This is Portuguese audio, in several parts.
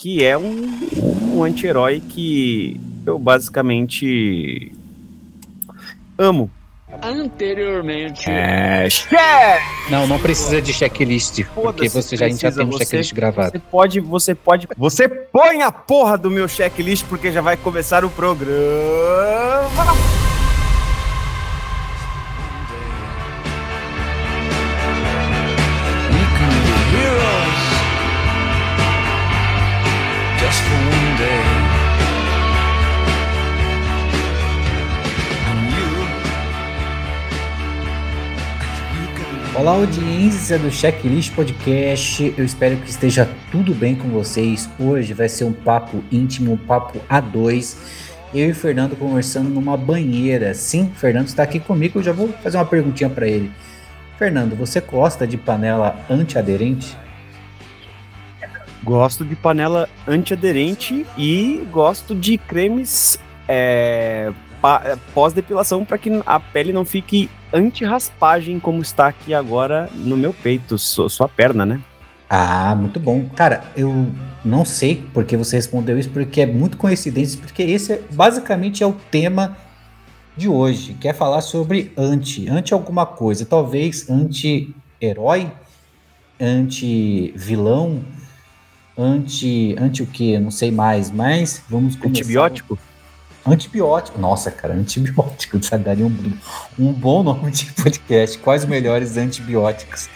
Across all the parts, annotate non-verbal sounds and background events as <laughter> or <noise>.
que é um, um anti-herói que eu basicamente amo. Anteriormente. É. Não, não precisa de checklist, porque você já, a gente já tem um Precisa, checklist você- gravado. Você pode, você pode. Você põe a porra do meu checklist porque já vai começar o programa. Olá, audiência do Checklist Podcast. Eu espero que esteja tudo bem com vocês. Hoje vai ser um papo íntimo, um papo a dois. Eu e o Fernando conversando numa banheira. Sim, o Fernando está aqui comigo. Eu já vou fazer uma perguntinha para ele. Fernando, você gosta de panela antiaderente? Gosto de panela antiaderente e gosto de cremes é, pós-depilação para que a pele não fique anti-raspagem, como está aqui agora no meu peito, sua, sua perna, né? Ah, muito bom. Cara, eu não sei porque você respondeu isso, porque é muito coincidência, porque esse é, basicamente é o tema de hoje, que é falar sobre anti, anti alguma coisa, talvez anti-herói, anti-vilão, anti, anti o que, não sei mais, mas vamos começar. Antibiótico? Antibiótico, nossa, cara, antibiótico, <laughs> daria um, um bom nome de podcast. Quais os melhores antibióticos?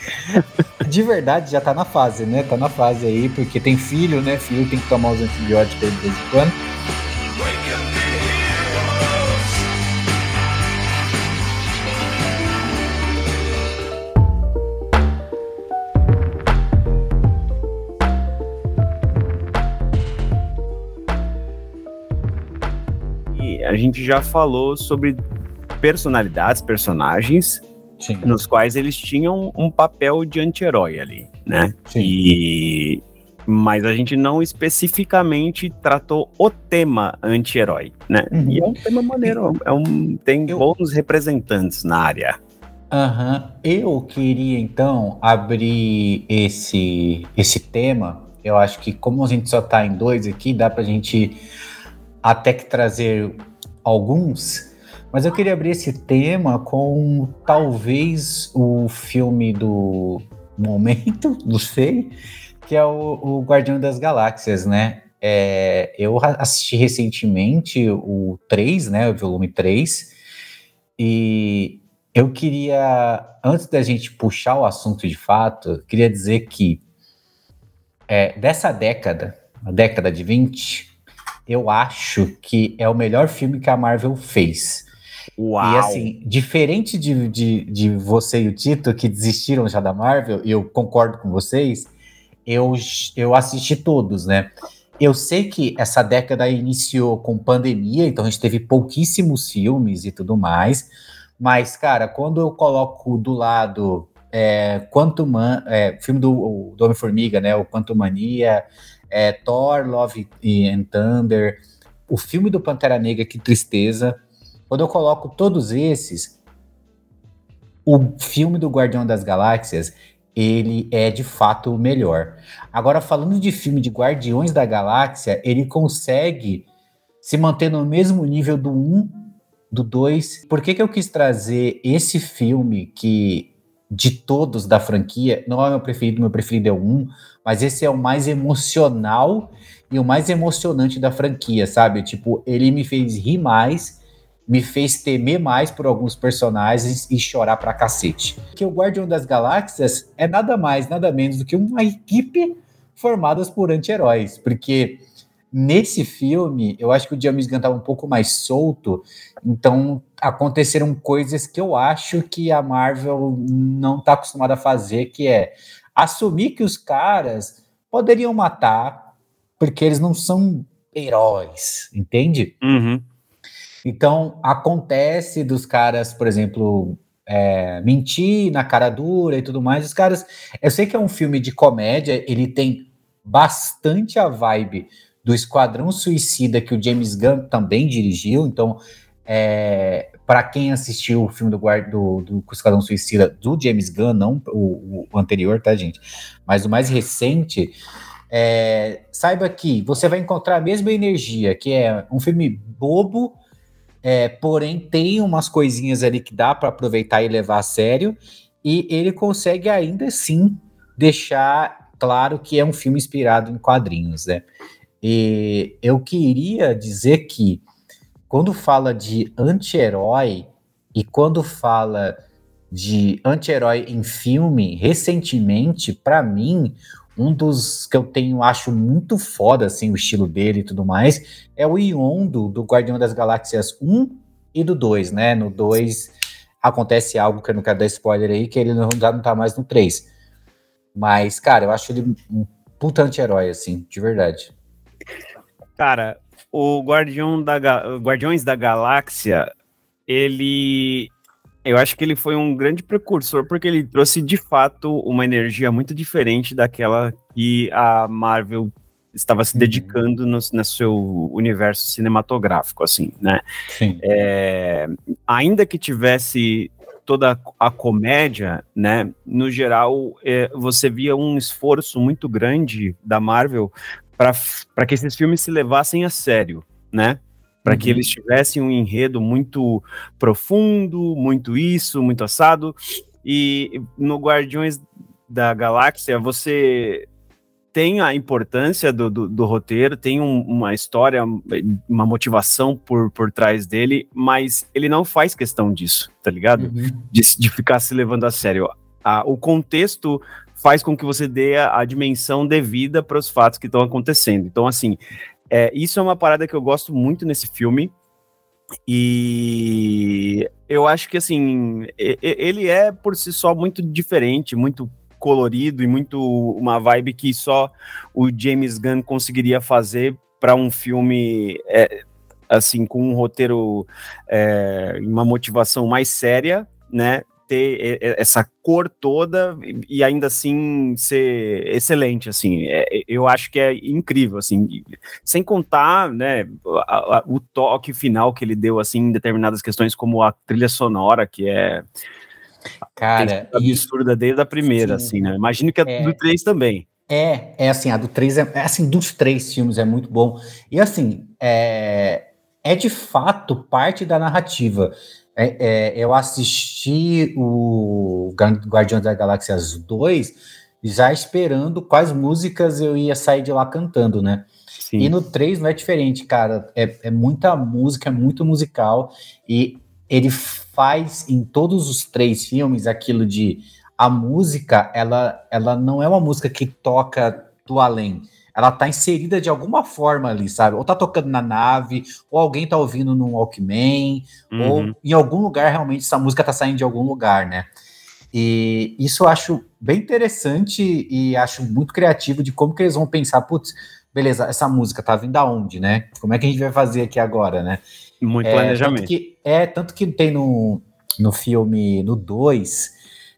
De verdade, já tá na fase, né? Tá na fase aí, porque tem filho, né? Filho tem que tomar os antibióticos aí de vez em quando. A gente já falou sobre personalidades, personagens, Sim, nos quais eles tinham um papel de anti-herói ali, né? E mas a gente não especificamente tratou o tema anti-herói, né? Uhum. E é um tema maneiro, é um tem Eu- bons representantes na área. Aham. Eu queria então abrir esse esse tema. Eu acho que como a gente só tá em dois aqui, dá pra gente até que trazer alguns. Mas eu queria abrir esse tema com talvez o filme do momento, <laughs> não sei, que é o, o Guardião das Galáxias, né? É, eu assisti recentemente o 3, né? O volume 3. E eu queria, antes da gente puxar o assunto de fato, queria dizer que é, dessa década, a década de 20, eu acho que é o melhor filme que a Marvel fez. Uau! E assim, diferente de, de, de você e o Tito, que desistiram já da Marvel, e eu concordo com vocês, eu, eu assisti todos, né? Eu sei que essa década iniciou com pandemia, então a gente teve pouquíssimos filmes e tudo mais, mas, cara, quando eu coloco do lado é, Quantum Man, é, filme do, do Homem-Formiga, né? O Quantum Mania, é, Thor, Love and Thunder, o filme do Pantera Negra, que tristeza. Quando eu coloco todos esses, o filme do Guardião das Galáxias, ele é de fato o melhor. Agora, falando de filme de Guardiões da Galáxia, ele consegue se manter no mesmo nível do 1, do 2. Por que, que eu quis trazer esse filme que, de todos da franquia, não é o meu preferido, meu preferido é o 1, mas esse é o mais emocional e o mais emocionante da franquia, sabe? Tipo, ele me fez rir mais, me fez temer mais por alguns personagens e chorar pra cacete. Que o Guardião das Galáxias é nada mais, nada menos do que uma equipe formada por anti-heróis, porque nesse filme, eu acho que o James Gunn estava um pouco mais solto, então aconteceram coisas que eu acho que a Marvel não está acostumada a fazer, que é assumir que os caras poderiam matar, porque eles não são heróis, entende? Uhum. Então, acontece dos caras, por exemplo, é, mentir na cara dura e tudo mais. Os caras. Eu sei que é um filme de comédia, ele tem bastante a vibe do Esquadrão Suicida que o James Gunn também dirigiu. Então, é, para quem assistiu o filme do, guarda, do, do Esquadrão Suicida do James Gunn, não o, o anterior, tá, gente? Mas o mais recente. É, saiba que você vai encontrar a mesma energia, que é um filme bobo, é, porém tem umas coisinhas ali que dá para aproveitar e levar a sério, e ele consegue ainda assim deixar claro que é um filme inspirado em quadrinhos, né? E eu queria dizer que quando fala de anti-herói e quando fala de anti-herói em filme, recentemente, para mim, um dos que eu tenho, acho muito foda, assim, o estilo dele e tudo mais, é o Yondo, do Guardião das Galáxias 1 e do 2, né? No 2 acontece algo que eu não quero dar spoiler aí, que ele não, já não tá mais no 3. Mas, cara, eu acho ele um puta anti-herói, assim, de verdade. Cara, o Guardião da Ga- Guardiões da Galáxia, ele. Eu acho que ele foi um grande precursor, porque ele trouxe de fato uma energia muito diferente daquela que a Marvel estava se Uhum. dedicando no, no seu universo cinematográfico, assim, né? Sim. É, ainda que tivesse toda a comédia, né? No geral, é, você via um esforço muito grande da Marvel para que esses filmes se levassem a sério, né? Para que Uhum. eles tivessem um enredo muito profundo, muito isso, muito assado. E no Guardiões da Galáxia, você tem a importância do, do, do roteiro, tem um- uma história, uma motivação por, por trás dele, mas ele não faz questão disso, tá ligado? Uhum. De, de ficar se levando a sério. O contexto faz com que você dê a, a dimensão devida para os fatos que estão acontecendo. Então, assim, é, isso é uma parada que eu gosto muito nesse filme. E eu acho que, assim, ele é por si só muito diferente, muito colorido e muito uma vibe que só o James Gunn conseguiria fazer para um filme é, assim com um roteiro é, uma motivação mais séria, né? Ter essa cor toda e- ainda assim ser excelente, assim. É, eu acho que é incrível, assim. Sem contar, né, a- a- o toque final que ele deu assim em determinadas questões, como a trilha sonora, que é Cara, e absurda desde a primeira, Sim. assim, né? Imagino que a É. do 3 também. É, é assim, a do 3 é, é assim, dos três filmes é muito bom. E assim, é, é de fato parte da narrativa. É, é, eu assisti o Guar- Guardiões da Galáxia 2 já esperando quais músicas eu ia sair de lá cantando, né? Sim. E no 3 não é diferente, cara. É, é muita música, é muito musical. E ele faz em todos os três filmes aquilo de a música, ela, ela não é uma música que toca do além. Ela tá inserida de alguma forma ali, sabe? Ou tá tocando na nave, ou alguém tá ouvindo num Walkman, Uhum. ou em algum lugar realmente essa música tá saindo de algum lugar, né? E isso eu acho bem interessante e acho muito criativo de como que eles vão pensar, putz, beleza, essa música tá vindo aonde, né? Como é que a gente vai fazer aqui agora, né? Muito É, planejamento. Tanto que, é, tanto que tem no, no filme, no 2,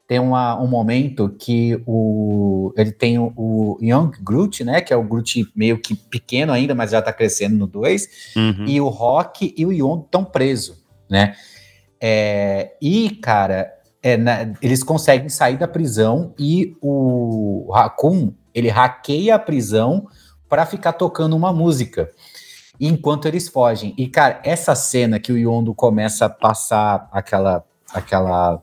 tem uma, um momento que o, ele tem o, o Young Groot, né? Que é o Groot meio que pequeno ainda, mas já tá crescendo no 2. Uhum. E o Rock e o Yondo estão presos, né? É, e, cara, é, na- eles conseguem sair da prisão e o Raccoon, ele hackeia a prisão para ficar tocando uma música enquanto eles fogem. E, cara, essa cena que o Yondo começa a passar aquela aquela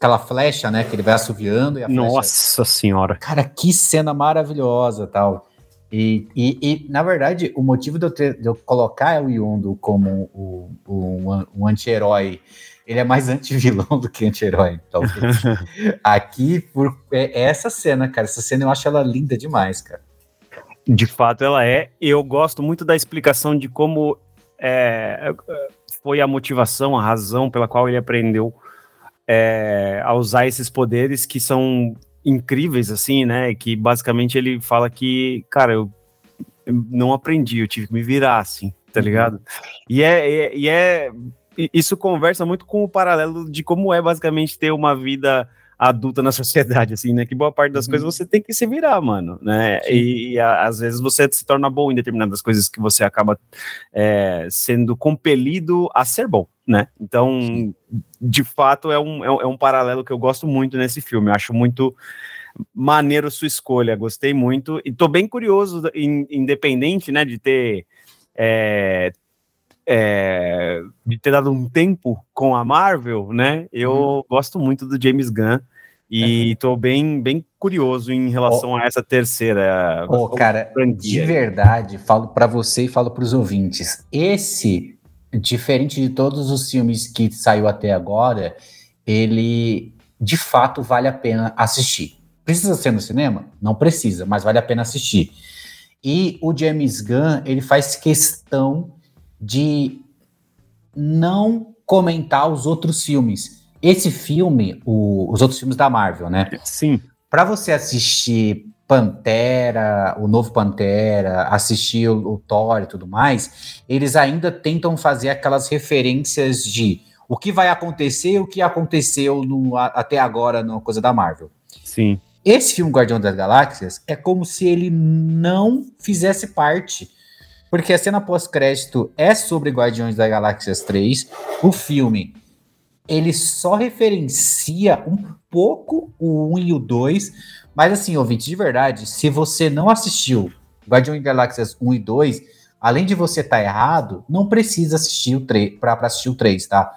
aquela flecha, né, que ele vai assoviando e a flecha Nossa senhora. Cara, que cena maravilhosa tal. E, e, e, na verdade, o motivo de eu, ter- de eu colocar o Yondo como o, o, um, anti-herói, ele é mais <laughs> anti-vilão do que anti-herói, talvez. <laughs> Aqui, por é, é essa cena, cara. Essa cena eu acho ela linda demais, cara. De fato, ela é. Eu gosto muito da explicação de como é, foi a motivação, a razão pela qual ele aprendeu é, a usar esses poderes que são incríveis, assim, né? Que basicamente ele fala que, cara, eu, eu não aprendi, eu tive que me virar, assim, tá Uhum. ligado? E é, e é- e é. e Isso conversa muito com o paralelo de como é basicamente ter uma vida adulta na <laughs> sociedade, assim, né? Que boa parte das Uhum. coisas você tem que se virar, mano, né? Sim. E, e, a- às vezes você se torna bom em determinadas coisas que você acaba é, sendo compelido a ser bom, né? Então, de fato, é um, é, um- é um paralelo que eu gosto muito nesse filme. Eu acho muito maneiro sua escolha, gostei muito. E tô bem curioso, in- independente, né, de ter. é, é, de ter dado um tempo com a Marvel, né? Eu gosto muito do James Gunn e tô bem, bem curioso em relação a essa terceira. Ô, cara, de franquia. verdade, falo pra você e falo pros ouvintes. Esse, diferente de todos os filmes que saiu até agora, ele de fato vale a pena assistir. Precisa ser no cinema? Não precisa, mas vale a pena assistir. E o James Gunn, ele faz questão de não comentar os outros filmes. Esse filme, o- os outros filmes da Marvel, né? Sim, Pra você assistir Pantera, o novo Pantera, assistir o, o Thor e tudo mais, eles ainda tentam fazer aquelas referências de o que vai acontecer, o que aconteceu no- a- até agora na coisa da Marvel. sim. Esse filme Guardião das Galáxias é como se ele não fizesse parte. Porque a cena pós-crédito é sobre Guardiões das Galáxias 3. O filme, ele só referencia um pouco o 1 e o 2. Mas assim, ouvinte, de verdade, se você não assistiu Guardiões Galáxias 1 e 2, além de você estar errado, não precisa assistir o 3 para assistir o 3, tá?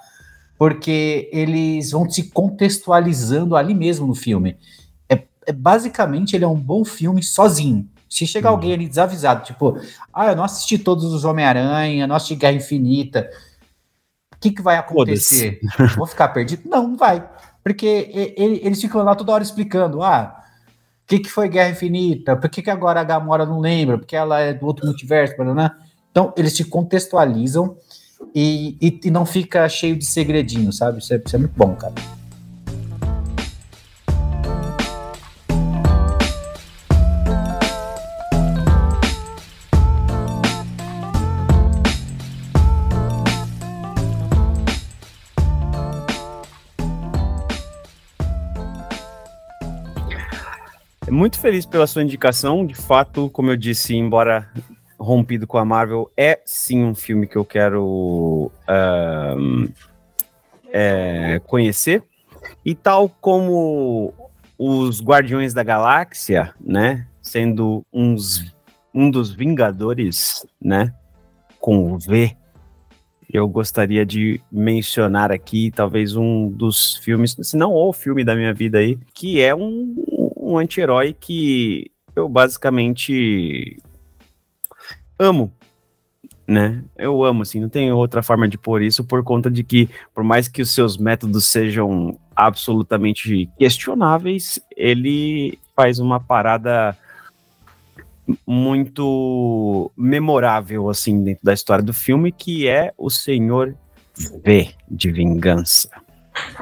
Porque eles vão te contextualizando ali mesmo no filme é, basicamente ele é um bom filme sozinho. Se chegar Uhum. alguém ali desavisado, tipo, ah, eu não assisti todos os Homem-Aranha, não assisti Guerra Infinita, que, que vai acontecer? Vou ficar perdido? Não, não vai. Porque e- e- eles ficam lá toda hora explicando, ah, o que, que foi Guerra Infinita? Por que, que agora a Gamora não lembra? Porque ela é do outro multiverso, né? Então, eles te contextualizam e, e, e não fica cheio de segredinho, sabe? Isso é, isso é muito bom, cara. Muito feliz pela sua indicação. De fato, como eu disse, embora rompido com a Marvel, é sim um filme que eu quero ahn, é, conhecer. E tal como os Guardiões da Galáxia, né? Sendo uns, um dos Vingadores, né? Com V. Eu gostaria de mencionar aqui, talvez, um dos filmes, se não o filme da minha vida aí, que é um, um anti-herói que eu basicamente amo, né? Eu amo, assim, não tem outra forma de pôr isso, por conta de que, por mais que os seus métodos sejam absolutamente questionáveis, ele faz uma parada muito memorável, assim, dentro da história do filme, que é o Senhor V de Vingança.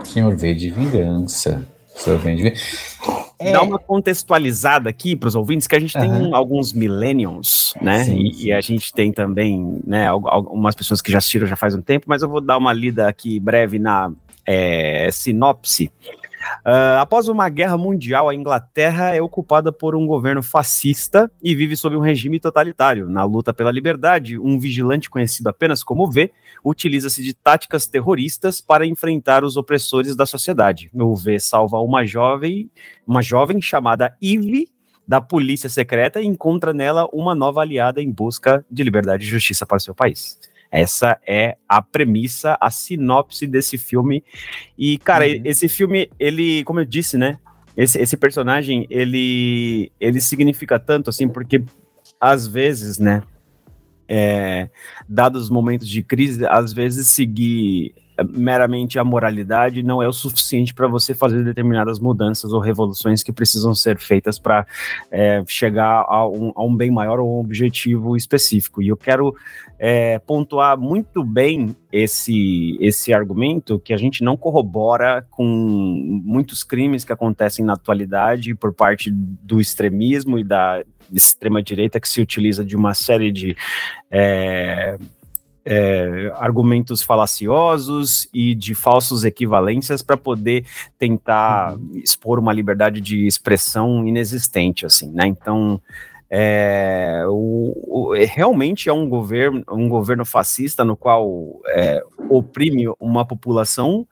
Senhor V de Vingança. É, Dá uma contextualizada aqui para os ouvintes que a gente tem Aham. alguns millennials, né? Sim, e, sim. e a gente tem também, né, al- algumas pessoas que já assistiram já faz um tempo, mas eu vou dar uma lida aqui breve na é, sinopse. Ah, após uma guerra mundial, a Inglaterra é ocupada por um governo fascista e vive sob um regime totalitário. Na luta pela liberdade, um vigilante conhecido apenas como V utiliza-se de táticas terroristas para enfrentar os opressores da sociedade. O V salva uma jovem, uma jovem chamada Eve da polícia secreta e encontra nela uma nova aliada em busca de liberdade e justiça para o seu país. Essa é a premissa, a sinopse desse filme. E, cara, Uhum. esse filme, ele, como eu disse, né? Esse, esse personagem, ele, ele significa tanto, assim, porque às vezes, né? é, dados os momentos de crise, às vezes seguir meramente a moralidade não é o suficiente para você fazer determinadas mudanças ou revoluções que precisam ser feitas para chegar a um, a um bem maior ou um objetivo específico. E eu quero é, pontuar muito bem esse, esse argumento que a gente não corrobora com muitos crimes que acontecem na atualidade por parte do extremismo e da extrema-direita que se utiliza de uma série de é, é, argumentos falaciosos e de falsos equivalências para poder tentar expor uma liberdade de expressão inexistente, assim, né? Então, é, o, o- é, realmente é um governo, um governo fascista no qual é, oprime uma população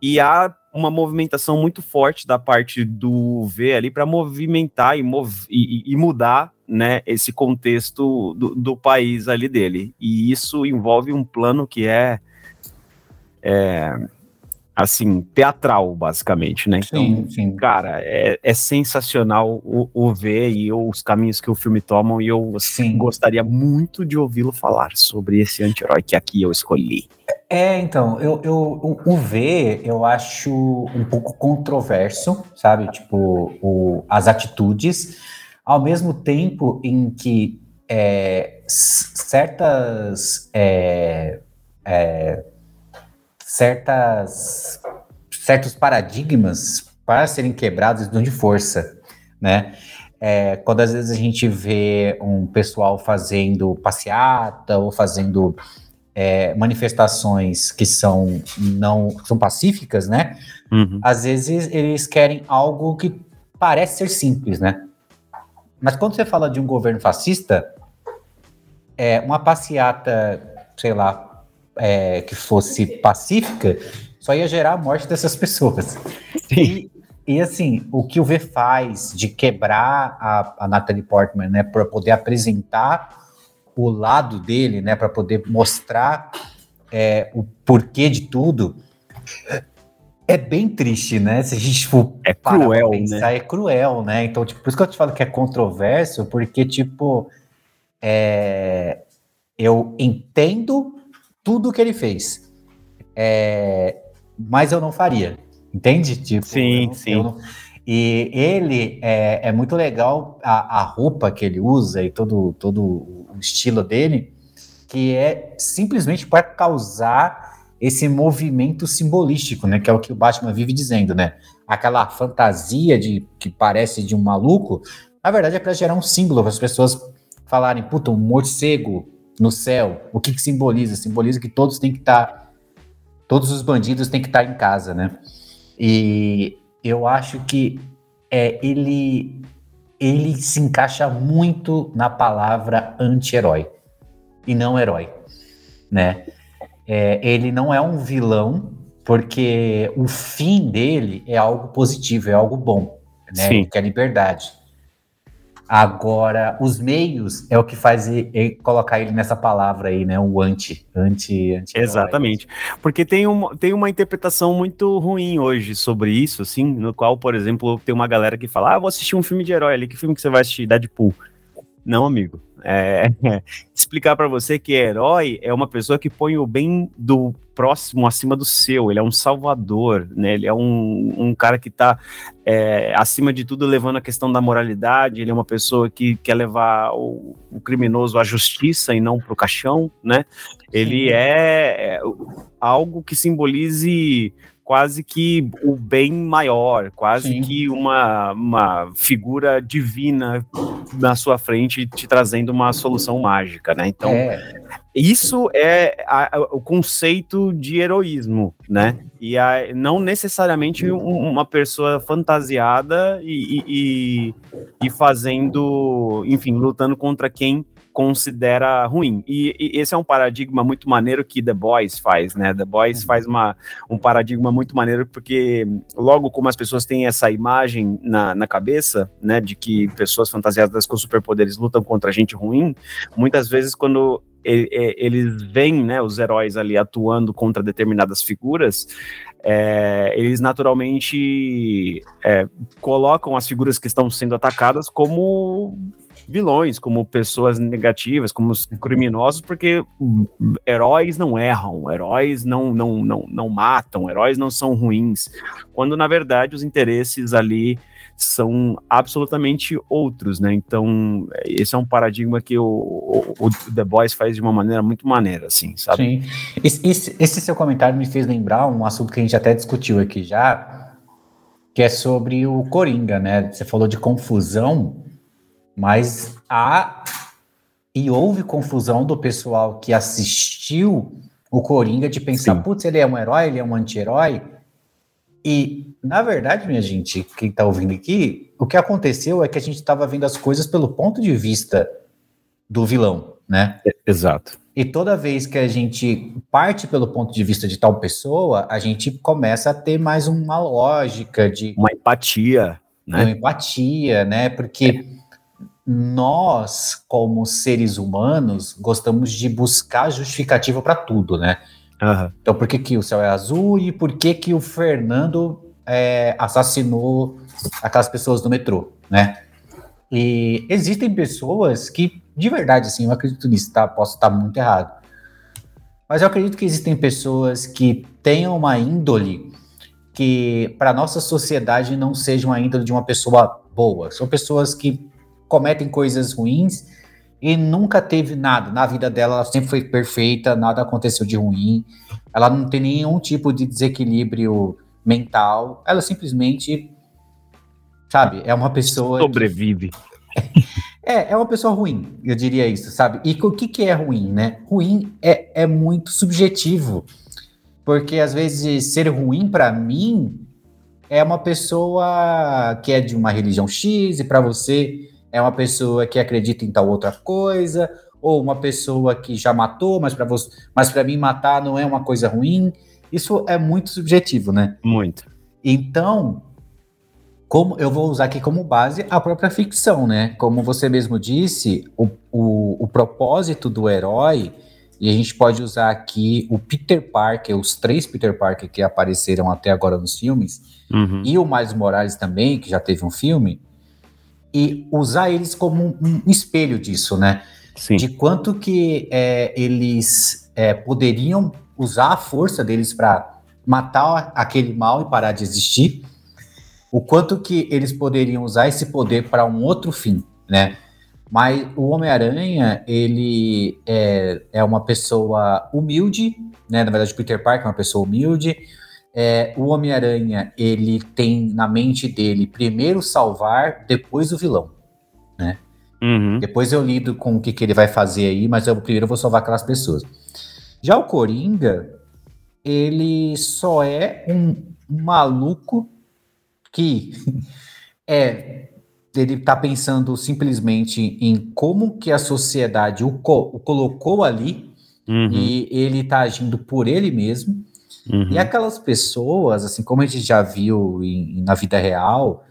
e há uma movimentação muito forte da parte do V ali para movimentar e, mov e, e, mudar né, esse contexto do, do, país ali dele. E isso envolve um plano que é, é assim, teatral, basicamente, né? Então, Sim, sim. cara, é, é sensacional o, o ver e os caminhos que o filme tomam, e eu Sim. gostaria muito de ouvi-lo falar sobre esse anti-herói que aqui eu escolhi. É, então, eu, eu, o, V eu acho um pouco controverso, sabe? Tipo, o, as atitudes, ao mesmo tempo em que é, certas. é, é, certas certos paradigmas para serem quebrados de força, né? É, quando às vezes a gente vê um pessoal fazendo passeata ou fazendo é, manifestações que são não que são pacíficas, né? Às vezes eles querem algo que parece ser simples, né? Mas quando você fala de um governo fascista, é uma passeata, sei lá, é, que fosse pacífica, só ia gerar a morte dessas pessoas. E, e, assim, o que o V faz de quebrar a, a Natalie Portman, né, para poder apresentar o lado dele, né, para poder mostrar é, o porquê de tudo, é bem triste, né? Se a gente for É parar pra cruel, pensar, é cruel, né? Então, tipo, por isso que eu te falo que é controverso, porque, tipo, é, eu entendo tudo que ele fez, é, mas eu não faria, entende? Tipo, Sim, eu sim. eu e ele é, é muito legal a, a roupa que ele usa e todo, todo o estilo dele, que é simplesmente para causar esse movimento simbolístico, né? Que é o que o Batman vive dizendo, né? Aquela fantasia de que parece de um maluco, na verdade é para gerar um símbolo para as pessoas falarem, puta, um morcego no céu. O que, que simboliza? Simboliza que todos têm que estar, todos os bandidos têm que estar em casa, né? E eu acho que é, ele ele se encaixa muito na palavra anti-herói e não herói, né? É, ele não é um vilão porque o fim dele é algo positivo, é algo bom, né? Sim. Que é a liberdade. Agora, os meios é o que faz colocar ele nessa palavra aí, né? O anti, anti, anti Exatamente. Porque tem, um, tem uma interpretação muito ruim hoje sobre isso, assim, no qual, por exemplo, tem uma galera que fala: Ah, vou assistir um filme de herói ali. Que filme que você vai assistir? Deadpool. Não, amigo. É, <laughs> explicar pra você que herói é uma pessoa que põe o bem do próximo acima do seu. Ele é um salvador, né? Ele é um, um cara que tá é, acima de tudo levando a questão da moralidade. Ele é uma pessoa que quer levar o, o criminoso à justiça e não pro caixão, né? Ele é, é algo que simbolize quase que o bem maior, quase Sim. que uma, uma figura divina na sua frente te trazendo uma solução mágica, né? Então, É, isso é a- a- o conceito de heroísmo, né? E a- não necessariamente um- uma pessoa fantasiada e, e- e- e fazendo, enfim, lutando contra quem considera ruim. E, e esse é um paradigma muito maneiro que The Boys faz, né? The Boys faz uma, um paradigma muito maneiro porque logo como as pessoas têm essa imagem na, na cabeça, né, de que pessoas fantasiadas com superpoderes lutam contra gente ruim, muitas vezes quando eles veem né, os heróis ali atuando contra determinadas figuras, é, eles naturalmente é, colocam as figuras que estão sendo atacadas como vilões, como pessoas negativas, como os criminosos, porque heróis não erram, heróis não, não, não, não matam, heróis não são ruins, quando na verdade os interesses ali são absolutamente outros, né? Então, esse é um paradigma que o, o, o The Boys faz de uma maneira muito maneira, assim, sabe? Sim. Esse, esse- esse seu comentário me fez lembrar um assunto que a gente até discutiu aqui já, que é sobre o Coringa, né? Você falou de confusão, mas há e houve confusão do pessoal que assistiu o Coringa de pensar, putz, ele é um herói, ele é um anti-herói. E, na verdade, minha gente, quem tá ouvindo aqui, o que aconteceu é que a gente estava vendo as coisas pelo ponto de vista do vilão, né? Exato. E toda vez que a gente parte pelo ponto de vista de tal pessoa, a gente começa a ter mais uma lógica de Uma empatia, uma né? empatia, né? Porque nós, como seres humanos, gostamos de buscar justificativa para tudo, né? Aham. Então, por que, que o céu é azul e por que, que o Fernando é, assassinou aquelas pessoas no metrô, né? E existem pessoas que, de verdade, assim, eu acredito nisso, tá? Posso estar muito errado. Mas eu acredito que existem pessoas que tenham uma índole que, para nossa sociedade, não seja uma índole de uma pessoa boa. São pessoas que cometem coisas ruins e nunca teve nada. Na vida dela, ela sempre foi perfeita, nada aconteceu de ruim. Ela não tem nenhum tipo de desequilíbrio mental. Ela simplesmente, sabe, é uma pessoa. que- Sobrevive. <laughs> é, é uma pessoa ruim, eu diria isso, sabe? E o que, que é ruim, né? Ruim é, é muito subjetivo. Porque às vezes ser ruim pra mim é uma pessoa que é de uma religião X e pra você é uma pessoa que acredita em tal outra coisa, ou uma pessoa que já matou, mas para você, mas para mim matar não é uma coisa ruim. Isso é muito subjetivo, né? Muito. Então, como eu vou usar aqui como base a própria ficção, né? Como você mesmo disse, o, o, o propósito do herói, e a gente pode usar aqui o Peter Parker, os três Peter Parker que apareceram até agora nos filmes, Uhum. e o Miles Morales também, que já teve um filme, e usar eles como um, um espelho disso, né? Sim. de quanto que é, eles é, poderiam usar a força deles para matar aquele mal e parar de existir, o quanto que eles poderiam usar esse poder para um outro fim, né? Mas o Homem-Aranha, ele é, é uma pessoa humilde, né? Na verdade, Peter Parker é uma pessoa humilde. É, o Homem-Aranha, ele tem na mente dele primeiro salvar, depois o vilão. Uhum. Depois eu lido com o que, que ele vai fazer aí, mas eu primeiro vou salvar aquelas pessoas. Já o Coringa, ele só é um, um maluco que <laughs> é ele tá pensando simplesmente em como que a sociedade o, co- o colocou ali Uhum. e ele tá agindo por ele mesmo. Uhum. E aquelas pessoas, assim como a gente já viu em- na vida real,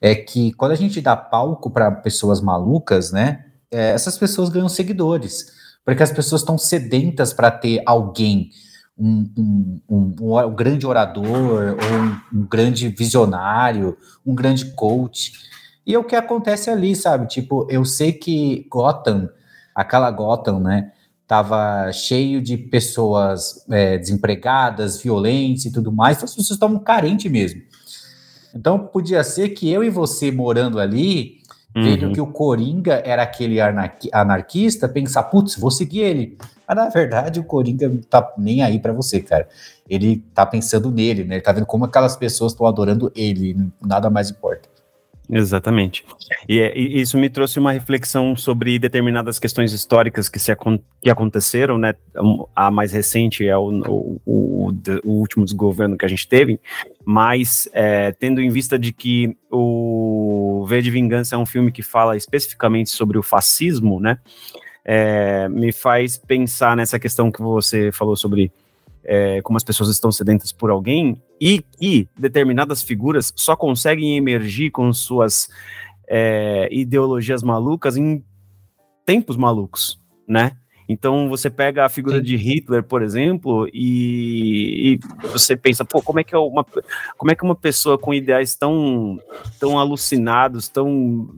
é que quando a gente dá palco para pessoas malucas, né? é, essas pessoas ganham seguidores. Porque as pessoas estão sedentas para ter alguém, um, um- um- um- grande orador, ou um, um grande visionário, um grande coach. E é o que acontece ali, sabe? Tipo, eu sei que Gotham, aquela Gotham, né? Tava cheio de pessoas é, desempregadas, violentas e tudo mais, então as pessoas estavam carentes mesmo. Então podia ser que eu e você morando ali, vendo Uhum. que o Coringa era aquele anarqui- anarquista, pensar, putz, vou seguir ele. Mas na verdade o Coringa não tá nem aí pra você, cara. Ele tá pensando nele, né? Ele tá vendo como aquelas pessoas estão adorando ele, nada mais importa. Exatamente. E, é- e isso me trouxe uma reflexão sobre determinadas questões históricas que, se que aconteceram, né? A mais recente é o, o, o, o último desgoverno que a gente teve, mas é, tendo em vista de que o V de Vingança é um filme que fala especificamente sobre o fascismo, né? É, me faz pensar nessa questão que você falou sobre é, como as pessoas estão sedentas por alguém e que determinadas figuras só conseguem emergir com suas é, ideologias malucas em tempos malucos, né? Então você pega a figura Sim. de Hitler, por exemplo, e, e você pensa, pô, como é que é uma, como é que uma pessoa com ideais tão, tão alucinados, tão,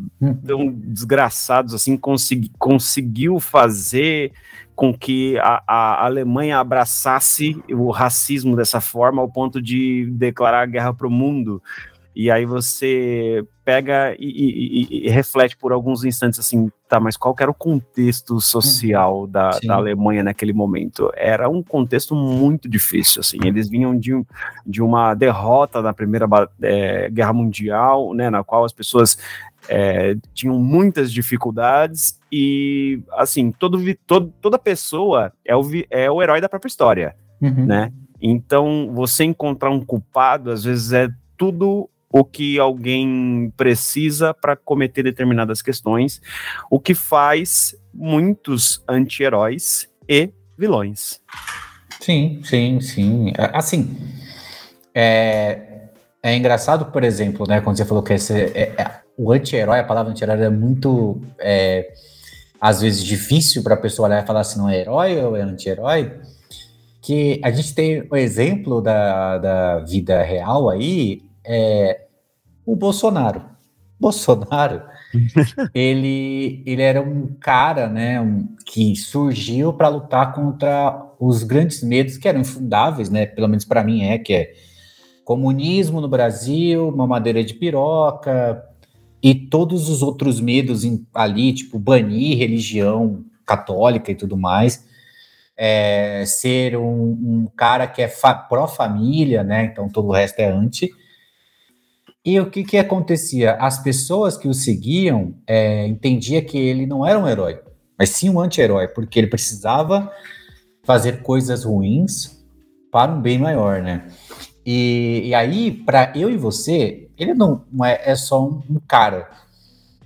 tão desgraçados assim consegui, conseguiu fazer com que a, a Alemanha abraçasse o racismo dessa forma ao ponto de declarar guerra para o mundo. E aí você pega e, e- e- e reflete por alguns instantes assim, tá, mas qual era o contexto social da, Sim. da Alemanha naquele momento? Era um contexto muito difícil, assim, eles vinham de, de uma derrota na Primeira eh, Guerra Mundial, né, na qual as pessoas é, tinham muitas dificuldades e, assim, todo, todo- toda pessoa é o, é o herói da própria história, Uhum. né? Então, você encontrar um culpado, às vezes, é tudo o que alguém precisa para cometer determinadas questões, o que faz muitos anti-heróis e vilões. Sim, sim, sim. Assim, é, é engraçado, por exemplo, né, quando você falou que esse, é- é- o anti-herói, a palavra anti-herói é muito, é, às vezes, difícil para a pessoa olhar e falar se não é herói ou é anti-herói, que a gente tem o exemplo da, da vida real aí, é o Bolsonaro. <laughs> Bolsonaro, <laughs> ele, ele era um cara, né, um- que surgiu para lutar contra os grandes medos que eram infundáveis, né, pelo menos para mim é, que é comunismo no Brasil, mamadeira de piroca e todos os outros medos em- ali, tipo banir religião católica e tudo mais, é, ser um, um cara que é fa- pró-família, né, então todo o resto é anti, e o que que acontecia? As pessoas que o seguiam é, entendia que ele não era um herói, mas sim um anti-herói, porque ele precisava fazer coisas ruins para um bem maior, né? E, e aí, para eu e você, ele não, não é, é só um, um cara.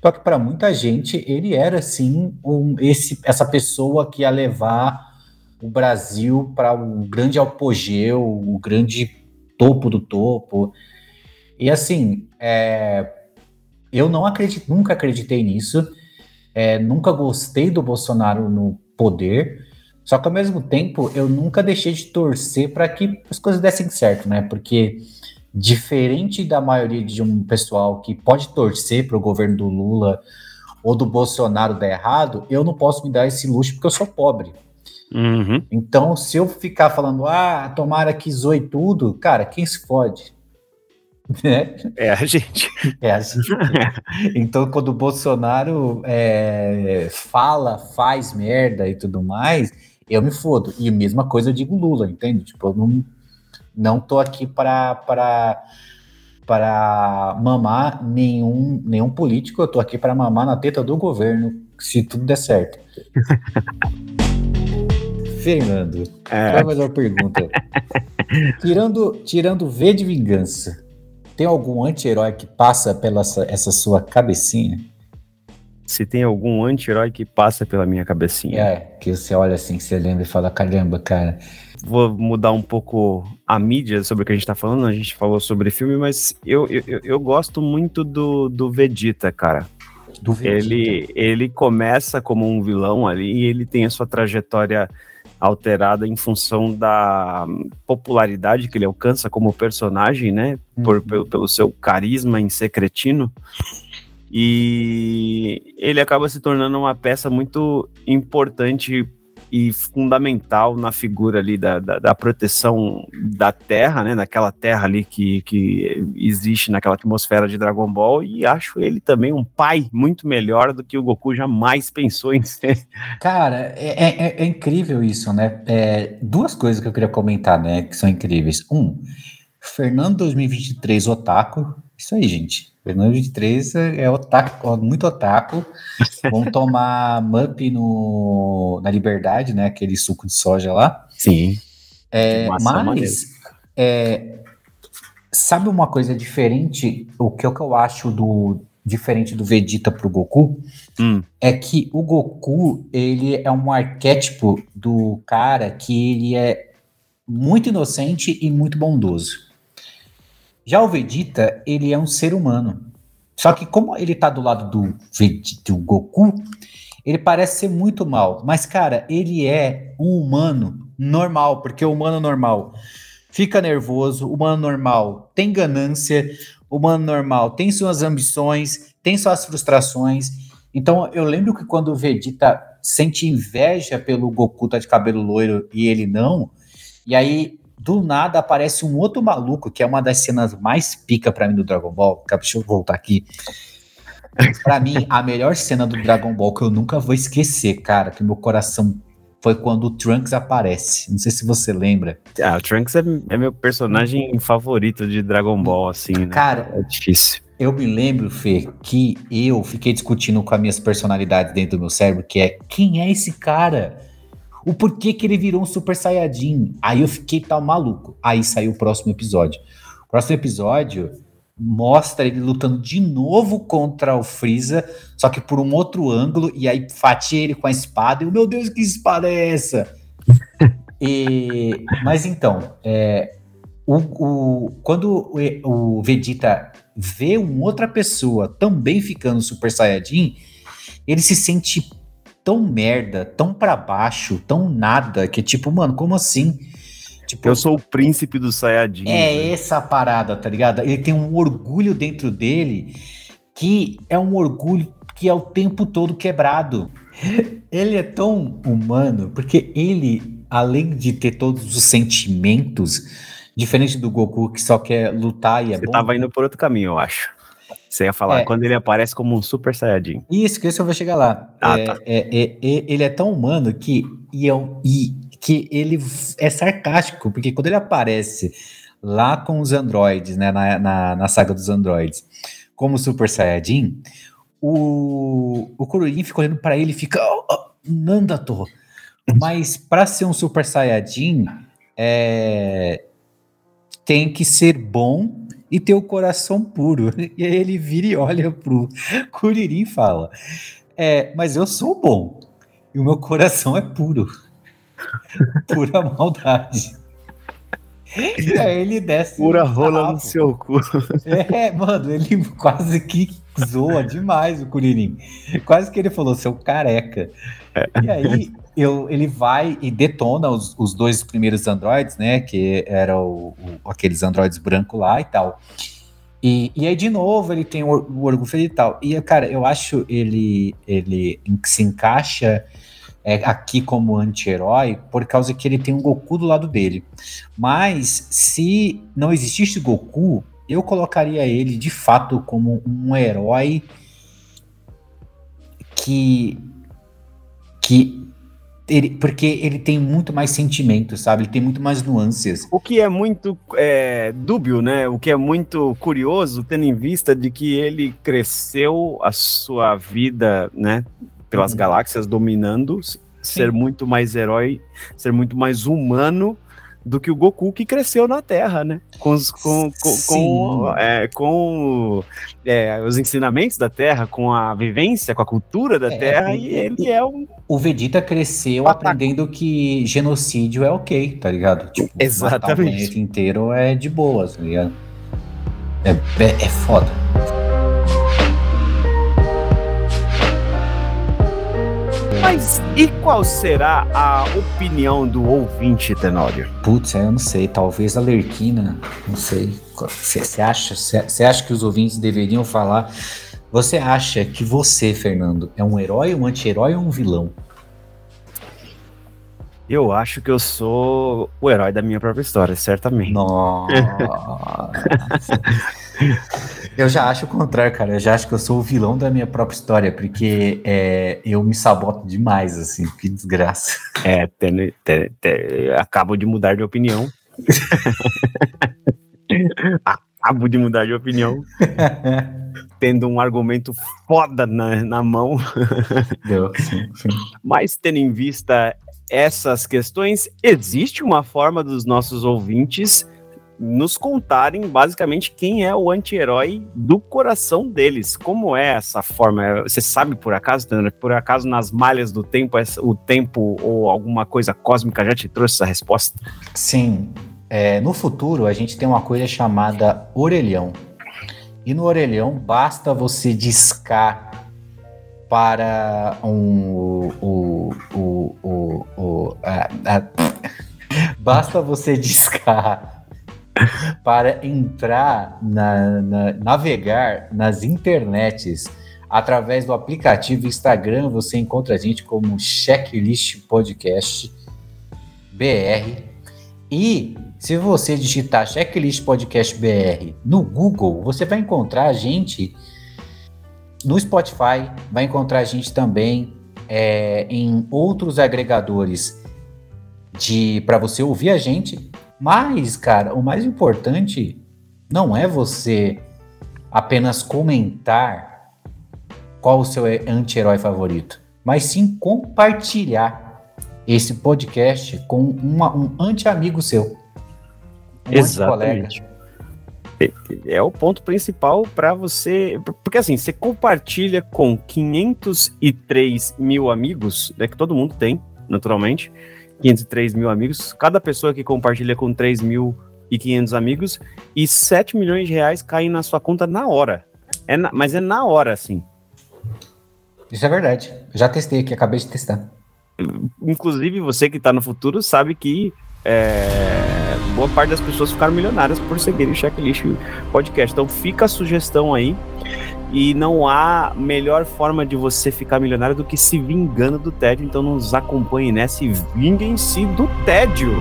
Só que para muita gente, ele era sim um, esse, essa pessoa que ia levar o Brasil para o grande apogeu, o grande topo do topo. E assim, é, eu não acredito, nunca acreditei nisso, é, nunca gostei do Bolsonaro no poder, só que ao mesmo tempo eu nunca deixei de torcer para que as coisas dessem certo, né? Porque diferente da maioria de um pessoal que pode torcer para o governo do Lula ou do Bolsonaro dar errado, eu não posso me dar esse luxo porque eu sou pobre. Uhum. Então, se eu ficar falando, ah, tomara que zoe tudo, cara, quem se fode? <laughs> Né? É a gente. É assim. Então, quando o Bolsonaro é, fala, faz merda e tudo mais, eu me fodo. E a mesma coisa eu digo Lula, entende? Tipo, eu não, não tô aqui para para para mamar nenhum, nenhum político, eu tô aqui para mamar na teta do governo, se tudo der certo. <laughs> Fernando, qual é É, a melhor pergunta? tirando, tirando V de vingança, tem algum anti-herói que passa pela essa, essa sua cabecinha? se tem algum anti-herói que passa pela minha cabecinha. É, que você olha assim, você lembra e fala, caramba, cara. Vou mudar um pouco a mídia sobre o que a gente tá falando. A gente falou sobre filme, mas eu, eu, eu- gosto muito do, do Vegeta, cara. Do Vegeta. Ele, ele começa como um vilão ali e ele tem a sua trajetória alterada em função da popularidade que ele alcança como personagem, né? Por, Uhum. pelo, pelo seu carisma em ser cretino. E ele acaba se tornando uma peça muito importante e fundamental na figura ali da, da, da proteção da Terra, né? Daquela Terra ali que, que existe naquela atmosfera de Dragon Ball. E acho ele também um pai muito melhor do que o Goku jamais pensou em ser. Cara, é, é- é incrível isso, né? É, duas coisas que eu queria comentar, né? Que são incríveis. Um, Fernando 2023 Otaku. Isso aí, gente. Fernando 2023 é otaku, ó, muito otaku. Vamos <laughs> tomar MUP no, na Liberdade, né? Aquele suco de soja lá. Sim. É, mas, é, sabe uma coisa diferente? O que, é o que eu acho do diferente do Vegeta pro Goku? Hum, é que o Goku, ele é um arquétipo do cara que ele é muito inocente e muito bondoso. Já o Vegeta, ele é um ser humano. Só que como ele tá do lado do, Vegeta, do Goku, ele parece ser muito mal. Mas, cara, ele é um humano normal, porque o humano normal fica nervoso, o humano normal tem ganância, o humano normal tem suas ambições, tem suas frustrações. Então, eu lembro que quando o Vegeta sente inveja pelo Goku tá de cabelo loiro e ele não, e aí do nada aparece um outro maluco, que é uma das cenas mais pica pra mim do Dragon Ball. Deixa eu voltar aqui. Pra mim, a melhor cena do Dragon Ball que eu nunca vou esquecer, cara, que meu coração foi quando o Trunks aparece. Não sei se você lembra. ah, o Trunks é, é meu personagem favorito de Dragon Ball, assim, né? Cara, É difícil. Eu me lembro, Fê, que eu fiquei discutindo com as minhas personalidades dentro do meu cérebro, que é quem é esse cara? O porquê que ele virou um Super Saiyajin? Aí eu fiquei tal maluco. Aí saiu o próximo episódio. O próximo episódio mostra ele lutando de novo contra o Freeza, só que por um outro ângulo, e aí fatia ele com a espada, e meu Deus, que espada é essa? <laughs> E- mas então, é, o, o- quando o, o Vegeta vê uma outra pessoa também ficando Super Saiyajin, ele se sente tão merda, tão pra baixo, tão nada, que tipo, mano, como assim? Tipo, Eu sou o príncipe do Saiyajin. é né? essa a parada, tá ligado? Ele tem um orgulho dentro dele que é um orgulho que é o tempo todo quebrado. <laughs> Ele é tão humano porque ele, além de ter todos os sentimentos, diferente do Goku que só quer lutar e é Você bom. tava indo por outro caminho, eu acho. Você ia falar É. quando ele aparece como um Super Saiyajin. Isso, que isso eu vou chegar lá. Ah, É, tá. é- é- é- ele é tão humano que, e, é e que ele é sarcástico, porque quando ele aparece lá com os androides, né, na, na, na saga dos androides, como Super Saiyajin, o, o Kuririn fica olhando pra ele e fica, oh, oh, Nandato. Mas pra ser um Super Saiyajin, é, tem que ser bom e ter o coração puro. <laughs> E aí ele vira e olha pro Kuririn e fala: É, mas eu sou bom. E o meu coração é puro. <laughs> Pura maldade. E aí ele desce. Pura rola no seu cu. É, mano, ele quase que zoa demais o Kuririn. Quase que ele falou, seu careca. E aí eu, ele vai e detona os, os dois primeiros androides, né? Que eram aqueles androides brancos lá e tal. E, e aí, de novo, ele tem o, o orgulho e tal. E, cara, eu acho ele, ele se encaixa é, aqui como anti-herói por causa que ele tem um Goku do lado dele. Mas se não existisse Goku, eu colocaria ele de fato como um herói que que ele, porque ele tem muito mais sentimentos, sabe? Ele tem muito mais nuances. O que é muito é, dúbio, né? O que é muito curioso, tendo em vista de que ele cresceu a sua vida, né? Pelas Uhum. galáxias dominando, ser muito mais herói, ser muito mais humano do que o Goku que cresceu na Terra, né? Com os, com, com, com, é, com, é, os ensinamentos da Terra, com a vivência, com a cultura da É, Terra, e- ele é um. O Vegeta cresceu Pataco. aprendendo que genocídio é ok, tá ligado? Tipo, matar o Exatamente. planeta inteiro é de boa, tá ligado? É, é, é foda. Mas e qual será a opinião do ouvinte, Tenório? Putz, eu não sei, talvez a Lerquina, não sei. Você acha, você acha que os ouvintes deveriam falar? Você acha que você, Fernando, é um herói, um anti-herói ou um vilão? Eu acho que eu sou o herói da minha própria história, certamente. Nossa. <laughs> eu já acho o contrário, cara. Eu já acho que eu sou o vilão da minha própria história, porque é, eu me saboto demais, assim. Que desgraça. É, ten- te- te- acabo de mudar de opinião. <laughs> acabo de mudar de opinião. Tendo um argumento foda na, na mão. Deu, sim, sim. Mas tendo em vista essas questões, existe uma forma dos nossos ouvintes nos contarem basicamente quem é o anti-herói do coração deles. Como é essa forma? Você sabe por acaso, Tandra, por acaso nas malhas do tempo, o tempo ou alguma coisa cósmica já te trouxe essa resposta? Sim, é, no futuro a gente tem uma coisa chamada orelhão. E no orelhão basta você discar para um. O, o, o, o, a- a- <laughs> basta você discar <laughs> para entrar na, na- navegar nas internets através do aplicativo Instagram. Você encontra a gente como Checklist Podcast BR. E se você digitar Checklist Podcast BR no Google, você vai encontrar a gente no Spotify, vai encontrar a gente também é, em outros agregadores de para você ouvir a gente. Mas, cara, o mais importante não é você apenas comentar qual o seu anti-herói favorito, mas sim compartilhar esse podcast com uma- um anti-amigo seu. Um anti-colega. É o ponto principal para você. Porque assim, você compartilha com 503 mil amigos, né, que todo mundo tem, naturalmente. 503 mil amigos. Cada pessoa que compartilha com 3.500 amigos e 7 milhões de reais caem na sua conta na hora. É na- mas é na hora, assim. Isso é verdade. Já testei aqui, acabei de testar. Inclusive, você que tá no futuro sabe que é, boa parte das pessoas ficaram milionárias por seguirem o Checklist Podcast. Então fica a sugestão aí. E não há melhor forma de você ficar milionário do que se vingando do tédio. Então nos acompanhe nessa e vinguem-se do tédio.